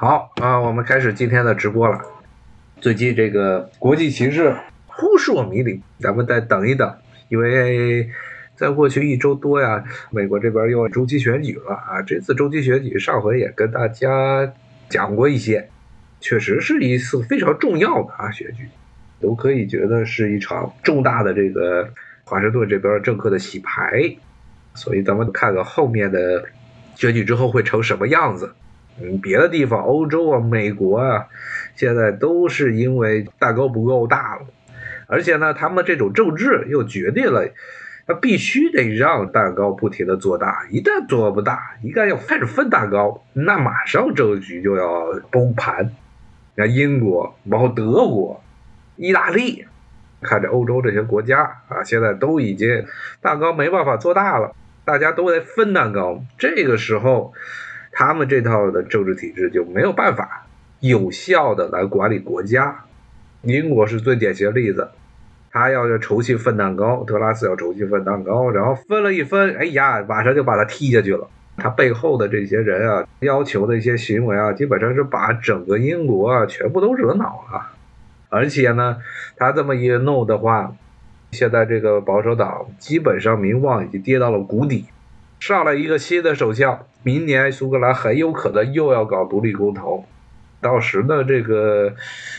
好啊，我们开始今天的直播了。最近这个国际形势扑朔迷离，咱们再等一等，因为在过去一周多呀，美国这边又中期选举了啊。这次中期选举，上回也跟大家讲过一些，确实是一次非常重要的啊选举，都可以觉得是一场重大的这个华盛顿这边政客的洗牌。所以咱们看看后面的选举之后会成什么样子。嗯，别的地方，欧洲啊、美国啊，现在都是因为蛋糕不够大了，而且呢，他们这种政治又决定了，他必须得让蛋糕不停的做大，一旦做不大，一旦要开始分蛋糕，那马上政局就要崩盘。你看英国，包括德国、意大利，看着欧洲这些国家啊，现在都已经蛋糕没办法做大了，大家都在分蛋糕，这个时候。他们这套的政治体制就没有办法有效的来管理国家。英国是最典型的例子，他要要重新分蛋糕，德拉斯要重新分蛋糕，然后分了一分，哎呀，马上就把他踢下去了。他背后的这些人啊，要求的一些行为啊，基本上是把整个英国啊全部都惹恼了。而且呢，他这么一弄的话，现在这个保守党基本上名望已经跌到了谷底。上来一个新的首相，明年苏格兰很有可能又要搞独立公投，到时呢，这个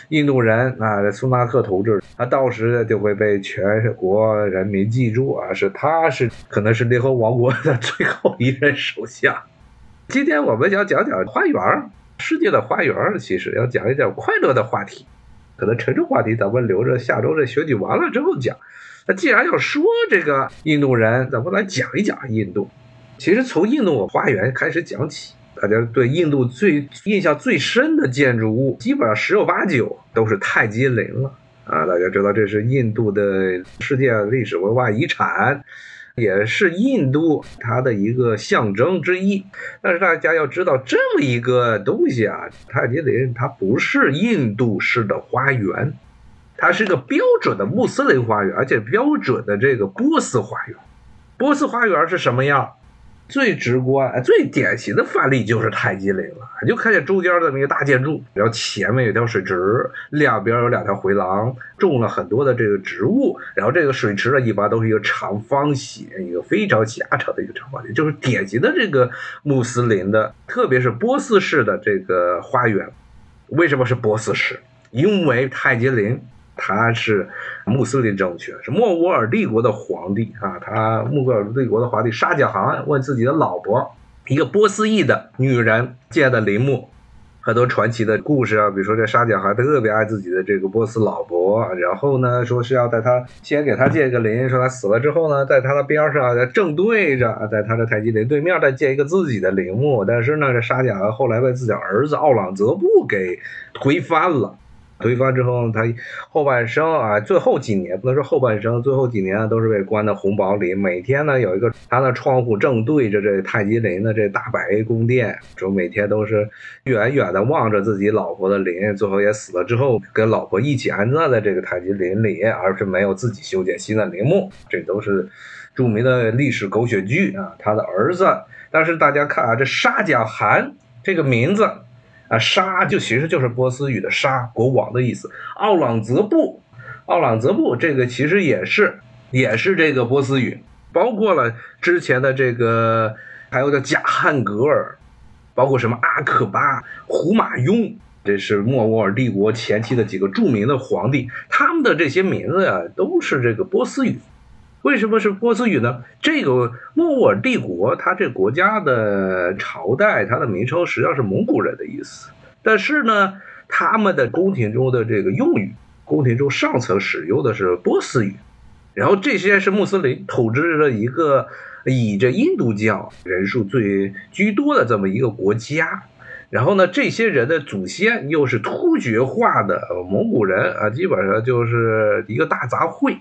印度人啊，苏纳克同志，他到时呢就会被全国人民记住啊，是他是可能是联合王国的最后一任首相。今天我们想讲讲花园，世界的花园，其实要讲一讲快乐的话题，可能沉重话题咱们留着下周这选举完了之后讲。那既然要说这个印度人，咱们来讲一讲印度。其实从印度花园开始讲起，大家对印度最印象最深的建筑物，基本上十有八九都是泰姬陵了啊！大家知道这是印度的世界历史文化遗产，也是印度它的一个象征之一。但是大家要知道，这么一个东西啊，泰姬陵它不是印度式的花园，它是个标准的穆斯林花园，而且标准的这个波斯花园。波斯花园是什么样？最直观、最典型的范例就是泰姬陵了。你就看见中间这么一个大建筑，然后前面有条水池，两边有两条回廊，种了很多的这个植物。然后这个水池呢，一般都是一个长方形，一个非常狭长的一个长方形，就是典型的这个穆斯林的，特别是波斯式的这个花园。为什么是波斯式？因为泰姬陵。他是穆斯林政权，是莫卧儿帝国的皇帝啊。他莫卧儿帝国的皇帝沙贾汗问自己的老婆，一个波斯裔的女人建的陵墓，很多传奇的故事啊。比如说这沙贾汗特别爱自己的这个波斯老婆，然后呢说是要在他先给他建一个陵，说他死了之后呢，在他的边上正对着，在他的泰姬陵对面再建一个自己的陵墓。但是呢，这沙贾汗后来被自己儿子奥朗泽布给推翻了。推翻之后，他后半生啊，最后几年不能说后半生，最后几年都是被关在红堡里。每天呢，有一个他的窗户正对着这泰姬陵的这大白宫殿，就每天都是远远的望着自己老婆的陵。最后也死了之后，跟老婆一起安葬在这个泰姬陵里，而是没有自己修建新的陵墓。这都是著名的历史狗血剧啊。他的儿子，但是大家看啊，这沙贾汗这个名字。啊，沙就其实就是波斯语的沙，国王的意思。奥朗泽布，奥朗泽布这个其实也是也是这个波斯语，包括了之前的这个，还有叫贾汉格尔，包括什么阿克巴、胡马雍，这是莫卧儿帝国前期的几个著名的皇帝，他们的这些名字呀都是这个波斯语。为什么是波斯语呢？这个莫卧儿帝国，它这国家的朝代，它的名称实际上是蒙古人的意思。但是呢，他们的宫廷中的这个用语，宫廷中上层使用的是波斯语。然后这些是穆斯林统治着一个以这印度教人数最居多的这么一个国家。然后呢，这些人的祖先又是突厥化的蒙古人啊，基本上就是一个大杂烩。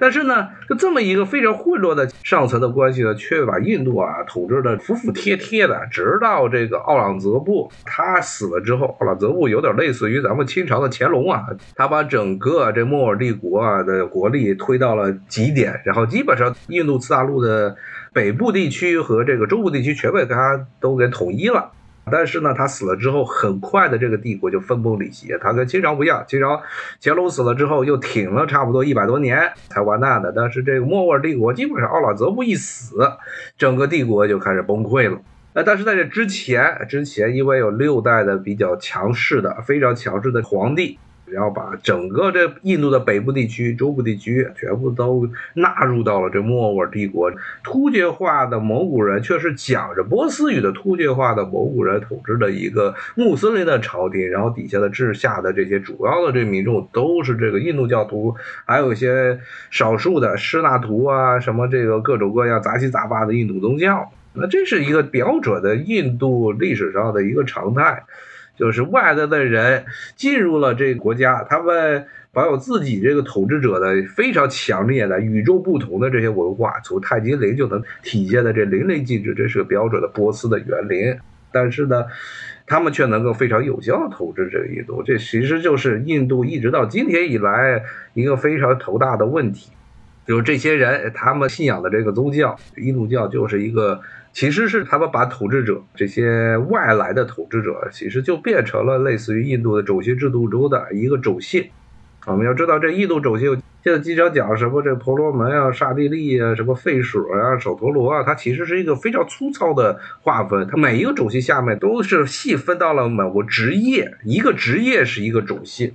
但是呢，就这么一个非常混乱的上层的关系呢，却把印度啊统治的服服帖帖的。直到这个奥朗泽布他死了之后，奥朗泽布有点类似于咱们清朝的乾隆啊，他把整个这莫尔帝国啊的国力推到了极点，然后基本上印度次大陆的北部地区和这个中部地区全被他都给统一了。但是呢，他死了之后，很快的这个帝国就分崩离析。他跟清朝不一样，清朝乾隆死了之后又挺了差不多一百多年才完蛋的，但是这个莫卧儿帝国基本上奥朗泽布一死，整个帝国就开始崩溃了。呃，但是在这之前，之前因为有六代的比较强势的、非常强势的皇帝。然后把整个这印度的北部地区、中部地区全部都纳入到了这莫卧儿帝国。突厥化的蒙古人却是讲着波斯语的突厥化的蒙古人统治的一个穆斯林的朝廷，然后底下的治下的这些主要的这民众都是这个印度教徒，还有一些少数的施纳图啊，什么这个各种各样杂七杂八的印度宗教。那这是一个标准的印度历史上的一个常态。就是外来的人进入了这个国家，他们保有自己这个统治者的非常强烈的、与众不同的这些文化，从泰姬陵就能体现的这淋漓尽致。这是个标准的波斯的园林，但是呢，他们却能够非常有效的统治这个印度。这其实就是印度一直到今天以来一个非常头大的问题，就是这些人他们信仰的这个宗教印度教就是一个。其实是他们把统治者这些外来的统治者，其实就变成了类似于印度的种姓制度中的一个种姓。我们要知道，这印度种姓现在经常讲什么这婆罗门啊、刹帝利啊、什么吠舍啊、首陀罗啊，它其实是一个非常粗糙的划分。它每一个种姓下面都是细分到了某个职业，一个职业是一个种姓。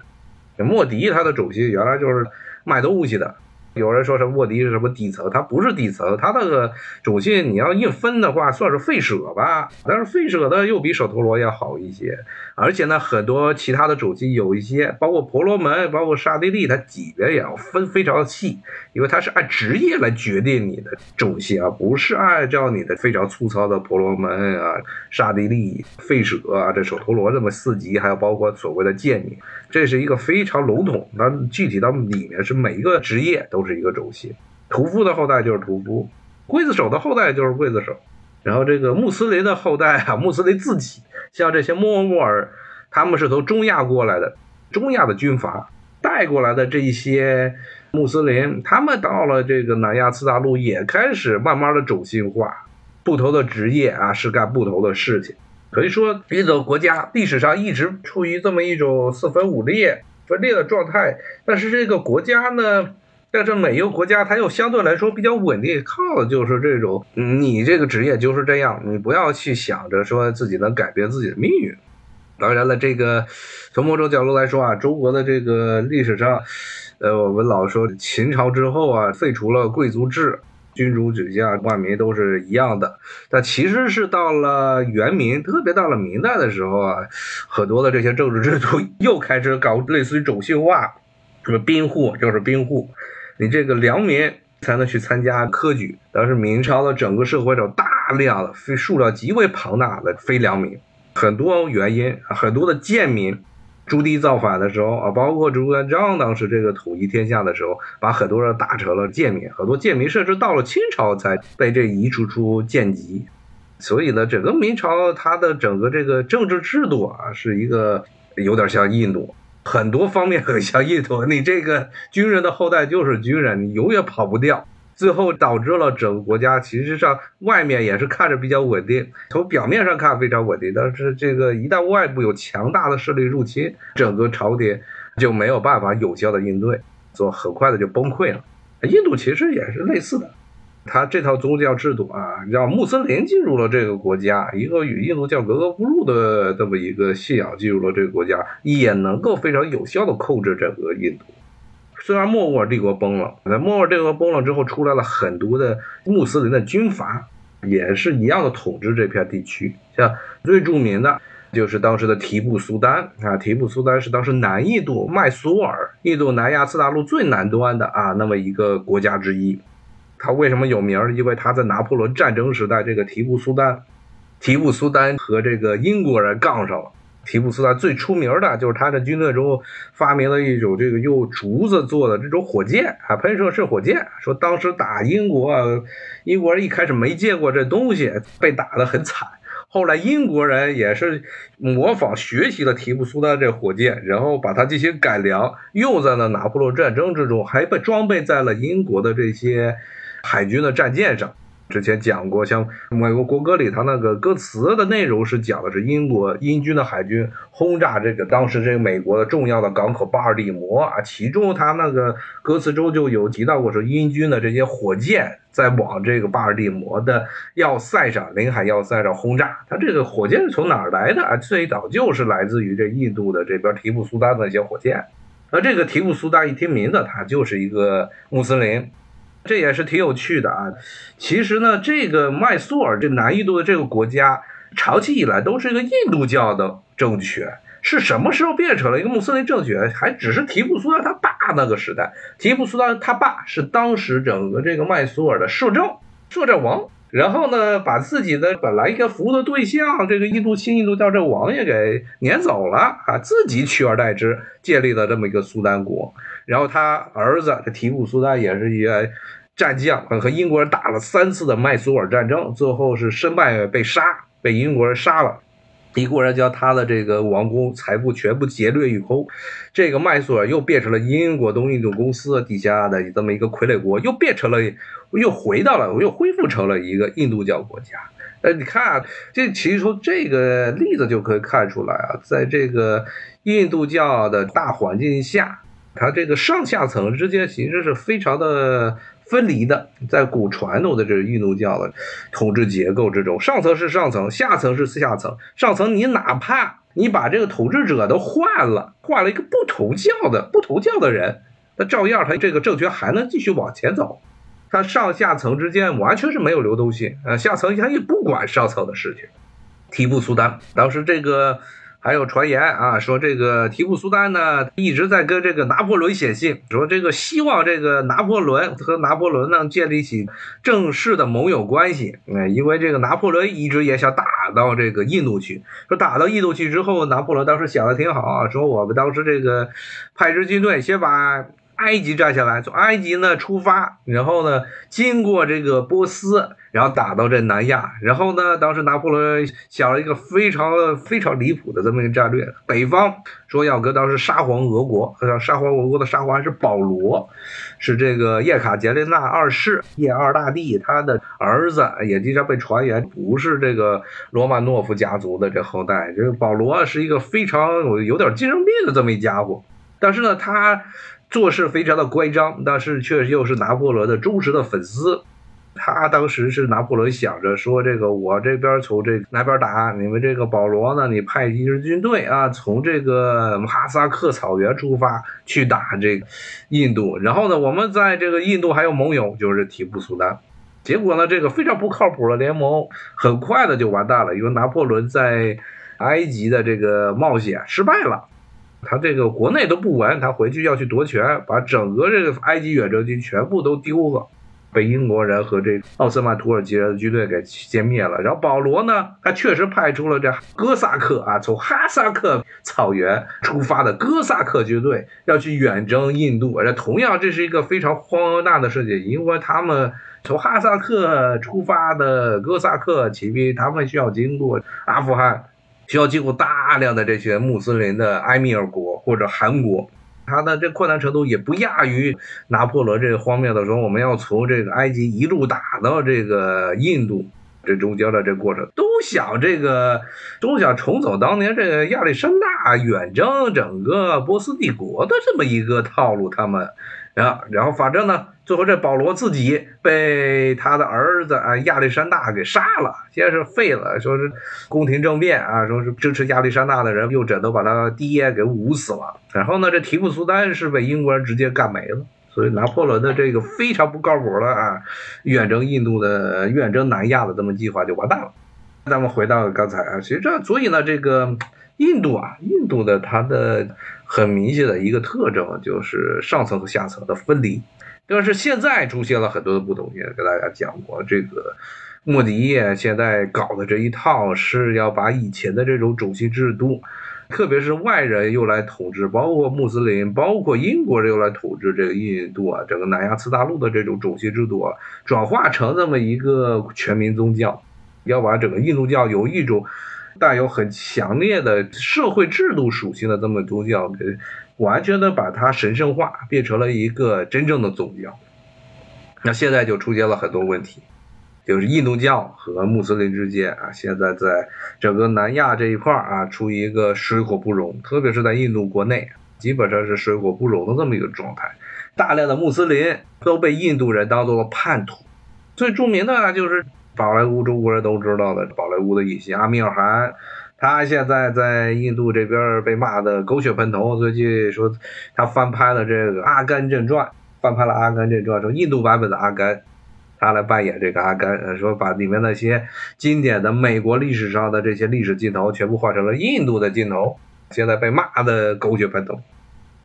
莫迪他的种姓原来就是卖东西的。有人说什么卧底是什么底层，他不是底层，他那个种姓你要硬分的话，算是费舍吧。但是费舍的又比首陀罗要好一些，而且呢，很多其他的种姓有一些，包括婆罗门，包括刹帝利，它级别也要分非常细，因为它是按职业来决定你的种姓啊，不是按照你的非常粗糙的婆罗门啊、刹帝利、吠舍啊、这首陀罗这么四级，还有包括所谓的贱民，这是一个非常笼统。那具体到里面是每一个职业都。是一个种姓，屠夫的后代就是屠夫，刽子手的后代就是刽子手，然后这个穆斯林的后代啊，穆斯林自己像这些莫卧儿，他们是从中亚过来的，中亚的军阀带过来的这一些穆斯林，他们到了这个南亚次大陆也开始慢慢的种姓化，不同的职业啊是干不同的事情，可以说印度国家历史上一直处于这么一种四分五裂分裂的状态，但是这个国家呢？但是每一个国家，它又相对来说比较稳定，靠的就是这种，你这个职业就是这样，你不要去想着说自己能改变自己的命运。当然了，这个从某种角度来说啊，中国的这个历史上，呃，我们老说秦朝之后啊，废除了贵族制，君主举下万民都是一样的。但其实是到了元明，特别到了明代的时候啊，很多的这些政治制度又开始搞类似于种姓化，什么兵户就是兵户。你这个良民才能去参加科举，当时明朝的整个社会中大量的非数量极为庞大的非良民，很多原因，很多的贱民，朱棣造反的时候啊，包括朱元璋当时这个统一天下的时候，把很多人打成了贱民，很多贱民甚至到了清朝才被这移除出贱籍，所以呢，整个明朝它的整个这个政治制度啊，是一个有点像印度。很多方面很像印度，你这个军人的后代就是军人，你永远跑不掉。最后导致了整个国家其实上外面也是看着比较稳定，从表面上看非常稳定，但是这个一旦外部有强大的势力入侵，整个朝廷就没有办法有效的应对，所以很快的就崩溃了。印度其实也是类似的。他这套宗教制度啊，让穆斯林进入了这个国家，一个与印度教格格不入的这么一个信仰进入了这个国家，也能够非常有效的控制整个印度。虽然莫卧儿帝国崩了，那莫卧儿帝国崩了之后，出来了很多的穆斯林的军阀，也是一样的统治这片地区。像最著名的就是当时的提布苏丹啊，提布苏丹是当时南印度麦苏尔，印度南亚次大陆最南端的啊那么一个国家之一。他为什么有名？因为他在拿破仑战争时代，这个提布苏丹，提布苏丹和这个英国人杠上了。提布苏丹最出名的就是他的军队中发明了一种这个用竹子做的这种火箭啊，喷射式火箭。说当时打英国，英国人一开始没见过这东西，被打得很惨。后来英国人也是模仿学习了提布苏丹这火箭，然后把它进行改良，用在了拿破仑战争之中，还被装备在了英国的这些。海军的战舰上，之前讲过，像美国国歌里，它那个歌词的内容是讲的是英国英军的海军轰炸这个当时这个美国的重要的港口巴尔的摩啊，其中他那个歌词中就有提到过，说英军的这些火箭在往这个巴尔的摩的要塞上领海要塞上轰炸。它这个火箭是从哪儿来的啊？最早就是来自于这印度的这边提布苏丹的一些火箭。而这个提布苏丹一听名字，他就是一个穆斯林。这也是挺有趣的啊！其实呢，这个麦苏尔这南印度的这个国家，长期以来都是一个印度教的政权。是什么时候变成了一个穆斯林政权？还只是提布苏丹他爸那个时代。提布苏丹他爸是当时整个这个麦苏尔的摄政摄政王。然后呢，把自己的本来应该服务的对象，这个印度新印度教这王爷给撵走了啊，自己取而代之建立了这么一个苏丹国。然后他儿子这提布苏丹也是一个战将，和英国人打了三次的麦苏尔战争，最后是身败被杀，被英国人杀了。英国人将他的这个王宫财富全部劫掠一空，这个麦苏尔又变成了英国东印度公司底下的这么一个傀儡国，又变成了，又回到了，又恢复成了一个印度教国家。呃，你看啊，这其实从这个例子就可以看出来啊，在这个印度教的大环境下，它这个上下层之间其实是非常的。分离的，在古传统的这个印度教的统治结构之中，上层是上层，下层是下层。上层你哪怕你把这个统治者都换了，换了一个不同教的不同教的人，那照样他这个政权还能继续往前走。他上下层之间完全是没有流动性，呃，下层他也不管上层的事情。提布苏丹当时这个。还有传言啊，说这个提布苏丹呢一直在跟这个拿破仑写信，说这个希望这个拿破仑和拿破仑呢建立起正式的盟友关系。哎，因为这个拿破仑一直也想打到这个印度去，说打到印度去之后，拿破仑当时想的挺好啊，说我们当时这个派支军队先把。埃及占下来，从埃及呢出发，然后呢经过这个波斯，然后打到这南亚，然后呢，当时拿破仑想了一个非常非常离谱的这么一个战略，北方说要跟当时沙皇俄国，沙皇俄国的沙皇是保罗，是这个叶卡捷琳娜二世叶二大帝他的儿子，也经常被传言不是这个罗曼诺夫家族的这后代，这个保罗是一个非常有点精神病的这么一家伙，但是呢他。做事非常的乖张，但是却又是拿破仑的忠实的粉丝。他当时是拿破仑想着说：“这个我这边从这南边打，你们这个保罗呢，你派一支军队啊，从这个哈萨克草原出发去打这个印度。然后呢，我们在这个印度还有盟友，就是提布苏丹。结果呢，这个非常不靠谱的联盟很快的就完蛋了，因为拿破仑在埃及的这个冒险失败了。”他这个国内都不稳，他回去要去夺权，把整个这个埃及远征军全部都丢了，被英国人和这奥斯曼土耳其人的军队给歼灭了。然后保罗呢，他确实派出了这哥萨克啊，从哈萨克草原出发的哥萨克军队要去远征印度。这同样这是一个非常荒诞的事情，因为他们从哈萨克出发的哥萨克骑兵，他们需要经过阿富汗。需要经过大量的这些穆斯林的埃米尔国或者韩国，它的这困难程度也不亚于拿破仑这个荒谬的说，我们要从这个埃及一路打到这个印度，这中间的这过程。都想这个都想重走当年这个亚历山大远征整个波斯帝国的这么一个套路，他们。然后，然后反正呢，最后这保罗自己被他的儿子啊亚历山大给杀了，先是废了，说是宫廷政变啊，说是支持亚历山大的人又枕头把他爹给捂死了。然后呢，这提布苏丹是被英国人直接干没了。所以拿破仑的这个非常不靠谱的啊，远征印度的、远征南亚的这么计划就完蛋了。咱们回到刚才啊，其实这所以呢，这个印度啊，印度的它的。很明显的一个特征就是上层和下层的分离，但是现在出现了很多的不同。也跟大家讲过，这个莫迪现在搞的这一套是要把以前的这种种姓制度，特别是外人又来统治，包括穆斯林，包括英国人又来统治这个印度啊，整个南亚次大陆的这种种姓制度啊，转化成这么一个全民宗教，要把整个印度教有一种。带有很强烈的社会制度属性的这么宗教，给完全的把它神圣化，变成了一个真正的宗教。那现在就出现了很多问题。就是印度教和穆斯林之间啊，现在在整个南亚这一块啊，处于一个水火不容，特别是在印度国内，基本上是水火不容的这么一个状态。大量的穆斯林都被印度人当做了叛徒。最著名的就是宝莱坞，中国人都知道的宝莱坞的影星阿米尔汗，他现在在印度这边被骂的狗血喷头。最近说他翻拍了这个《阿甘正传》，翻拍了《阿甘正传》，说印度版本的阿甘。他来扮演这个阿甘，说把里面那些经典的美国历史上的这些历史镜头全部换成了印度的镜头，现在被骂的狗血喷头。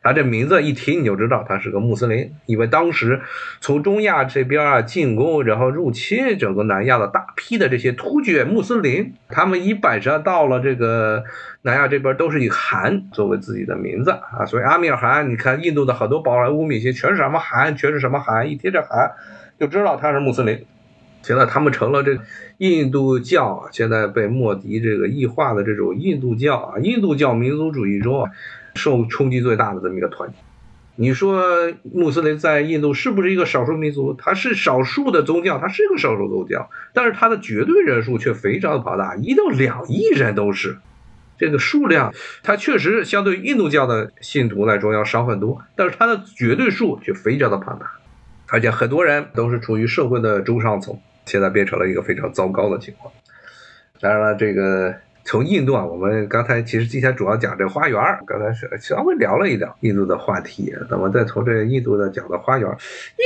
他这名字一听你就知道他是个穆斯林，因为当时从中亚这边啊进攻，然后入侵整个南亚的大批的这些突厥穆斯林，他们一般上到了这个南亚这边都是以汗作为自己的名字啊，所以阿米尔汗，你看印度的很多宝莱坞明星全是什么汗，全是什么汗，一提这汗。就知道他是穆斯林，现在他们成了这印度教，现在被莫迪这个异化的这种印度教啊，印度教民族主义中啊，受冲击最大的这么一个团体。你说穆斯林在印度是不是一个少数民族？它是少数的宗教，它是一个少数宗教，但是它的绝对人数却非常的庞大，一到两亿人都是这个数量，它确实相对印度教的信徒来说要少很多，但是它的绝对数却非常的庞大。而且很多人都是处于社会的中上层，现在变成了一个非常糟糕的情况。当然了，这个从印度啊，我们刚才其实今天主要讲这花园，刚才是稍微聊了一聊印度的话题。那么再从这印度的讲到花园，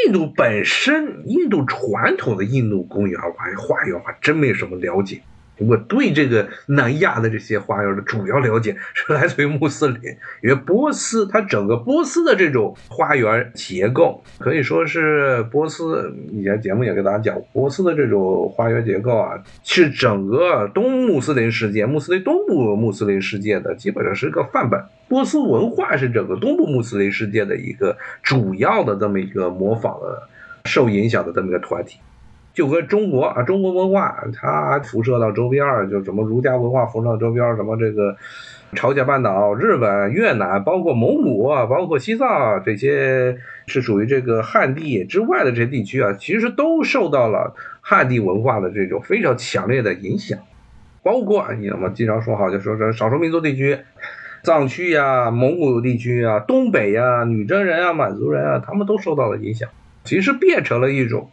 印度本身，印度传统的印度公园花花园，还真没什么了解。我对这个南亚的这些花园的主要了解是来自于穆斯林，因为波斯它整个波斯的这种花园结构可以说是波斯以前节目也给大家讲，波斯的这种花园结构啊，是整个东穆斯林世界、穆斯林东部穆斯林世界的基本上是个范本。波斯文化是整个东部穆斯林世界的一个主要的这么一个模仿的、受影响的这么一个团体。就和中国啊，中国文化它辐射到周边，就什么儒家文化辐射到周边，什么这个朝鲜半岛、日本、越南，包括蒙古，包括西藏这些是属于这个汉地之外的这些地区啊，其实都受到了汉地文化的这种非常强烈的影响。包括你们经常说好，就说说少数民族地区，藏区呀、蒙古地区啊、东北呀、女真人啊、满族人啊，他们都受到了影响。其实变成了一种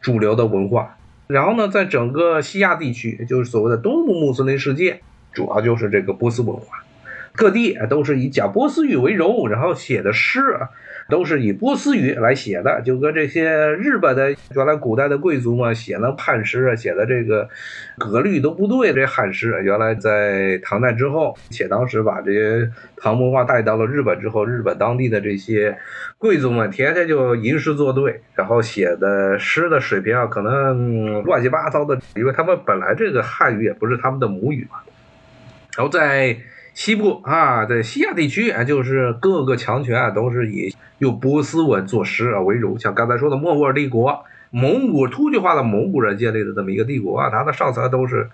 主流的文化，然后呢，在整个西亚地区，就是所谓的东部穆斯林世界，主要就是这个波斯文化，各地都是以讲波斯语为荣，然后写的诗。都是以波斯语来写的，就跟这些日本的原来古代的贵族嘛，写的汉诗啊，写的这个格律都不对。这汉诗原来在唐代之后，且当时把这些唐文化带到了日本之后，日本当地的这些贵族们天天就吟诗作对，然后写的诗的水平啊，可能乱七八糟的，因为他们本来这个汉语也不是他们的母语嘛，然后在。西部啊，在西亚地区啊，就是各个强权啊，都是以用波斯文作诗啊为荣。像刚才说的莫卧儿帝国，蒙古突厥化的蒙古人建立的这么一个帝国啊，它的上层都是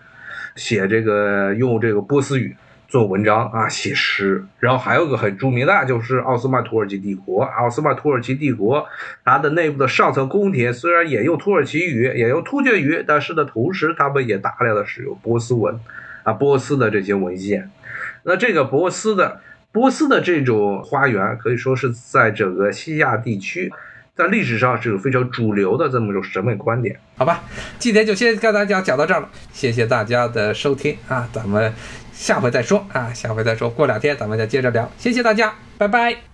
写这个用这个波斯语做文章啊，写诗。然后还有个很著名的，就是奥斯曼土耳其帝国。奥斯曼土耳其帝国，它的内部的上层宫廷虽然也用土耳其语，也用突厥语，但是呢，同时他们也大量的使用波斯文啊，波斯的这些文献。那这个波斯的波斯的这种花园，可以说是在整个西亚地区，在历史上是有非常主流的这么一种审美观点。好吧，今天就先跟大家讲到这儿了，谢谢大家的收听啊，咱们下回再说啊，下回再说过两天咱们再接着聊，谢谢大家，拜拜。